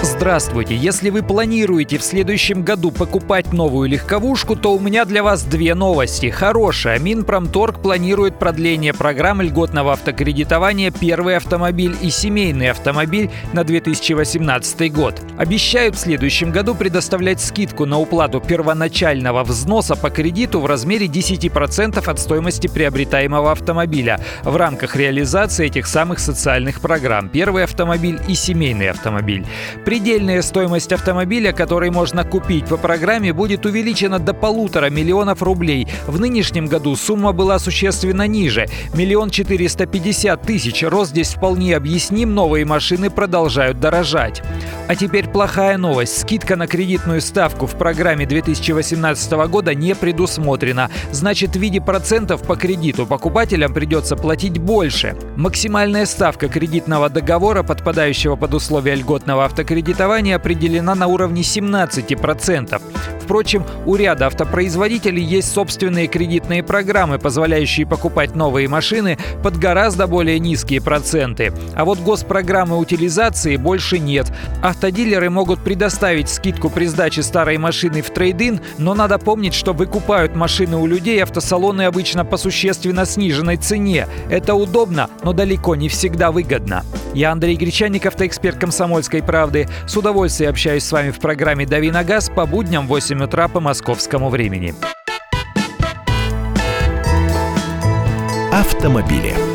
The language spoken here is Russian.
Здравствуйте! Если вы планируете в следующем году покупать новую легковушку, то у меня для вас две новости. Хорошая. Минпромторг планирует продление программы льготного автокредитования «Первый автомобиль» и «Семейный автомобиль» на 2018 год. Обещают в следующем году предоставлять скидку на уплату первоначального взноса по кредиту в размере 10% от стоимости приобретаемого автомобиля в рамках реализации этих самых социальных программ «Первый автомобиль» и «Семейный автомобиль». Предельная стоимость автомобиля, который можно купить по программе, будет увеличена до полутора миллионов рублей. В нынешнем году сумма была существенно ниже – миллион четыреста пятьдесят тысяч. Рост здесь вполне объясним, новые машины продолжают дорожать. А теперь плохая новость. Скидка на кредитную ставку в программе 2018 года не предусмотрена. Значит, в виде процентов по кредиту покупателям придется платить больше. Максимальная ставка кредитного договора, подпадающего под условия льготного автокредитования, определена на уровне 17%. Впрочем, у ряда автопроизводителей есть собственные кредитные программы, позволяющие покупать новые машины под гораздо более низкие проценты. А вот госпрограммы утилизации больше нет. Автодилеры могут предоставить скидку при сдаче старой машины в трейдин, но надо помнить, что выкупают машины у людей автосалоны обычно по существенно сниженной цене. Это удобно, но далеко не всегда выгодно. Я Андрей Гречаник, автоэксперт «Комсомольской правды». С удовольствием общаюсь с вами в программе «Дави на газ» по будням в 8 утра по московскому времени. Автомобили.